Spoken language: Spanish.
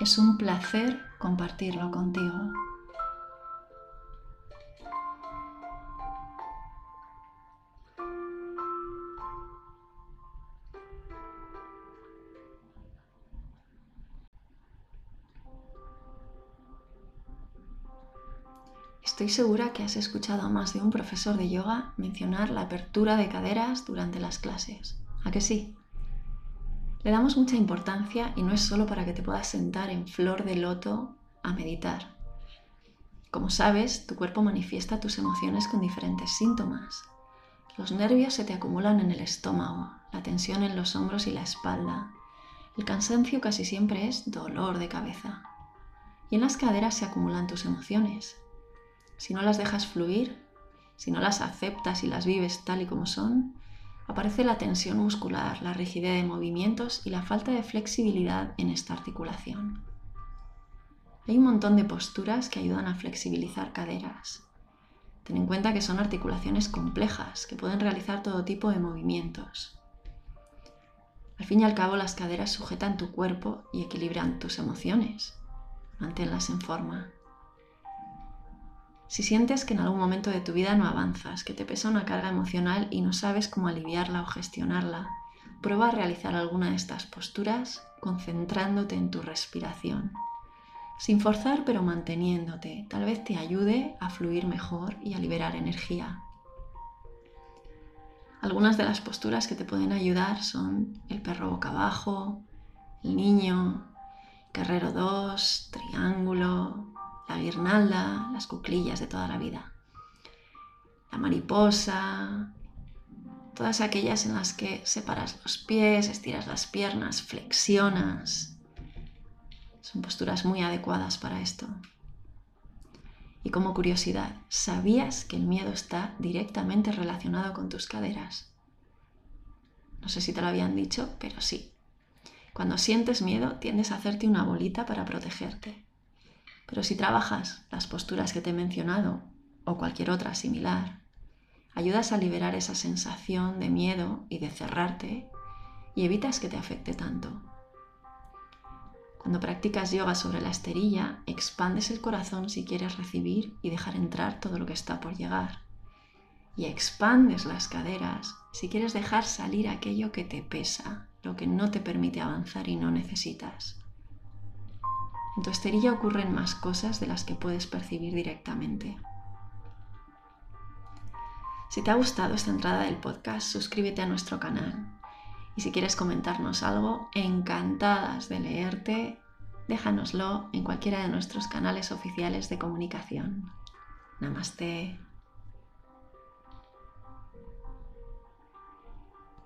Es un placer compartirlo contigo. Estoy segura que has escuchado a más de un profesor de yoga mencionar la apertura de caderas durante las clases. ¿A que sí? Le damos mucha importancia y no es solo para que te puedas sentar en flor de loto a meditar. Como sabes, tu cuerpo manifiesta tus emociones con diferentes síntomas. Los nervios se te acumulan en el estómago, la tensión en los hombros y la espalda. El cansancio casi siempre es dolor de cabeza. Y en las caderas se acumulan tus emociones. Si no las dejas fluir, si no las aceptas y las vives tal y como son, aparece la tensión muscular, la rigidez de movimientos y la falta de flexibilidad en esta articulación. Hay un montón de posturas que ayudan a flexibilizar caderas. Ten en cuenta que son articulaciones complejas que pueden realizar todo tipo de movimientos. Al fin y al cabo, las caderas sujetan tu cuerpo y equilibran tus emociones. Manténlas en forma. Si sientes que en algún momento de tu vida no avanzas, que te pesa una carga emocional y no sabes cómo aliviarla o gestionarla, prueba a realizar alguna de estas posturas concentrándote en tu respiración. Sin forzar pero manteniéndote, tal vez te ayude a fluir mejor y a liberar energía. Algunas de las posturas que te pueden ayudar son el perro boca abajo, el niño, guerrero 2, triángulo, guirnalda, las cuclillas de toda la vida. La mariposa, todas aquellas en las que separas los pies, estiras las piernas, flexionas. Son posturas muy adecuadas para esto. Y como curiosidad, ¿sabías que el miedo está directamente relacionado con tus caderas? No sé si te lo habían dicho, pero sí. Cuando sientes miedo, tiendes a hacerte una bolita para protegerte. Pero si trabajas las posturas que te he mencionado o cualquier otra similar, ayudas a liberar esa sensación de miedo y de cerrarte y evitas que te afecte tanto. Cuando practicas yoga sobre la esterilla, expandes el corazón si quieres recibir y dejar entrar todo lo que está por llegar. Y expandes las caderas si quieres dejar salir aquello que te pesa, lo que no te permite avanzar y no necesitas. En tu esterilla ocurren más cosas de las que puedes percibir directamente. Si te ha gustado esta entrada del podcast, suscríbete a nuestro canal. Y si quieres comentarnos algo, encantadas de leerte, déjanoslo en cualquiera de nuestros canales oficiales de comunicación. Namaste.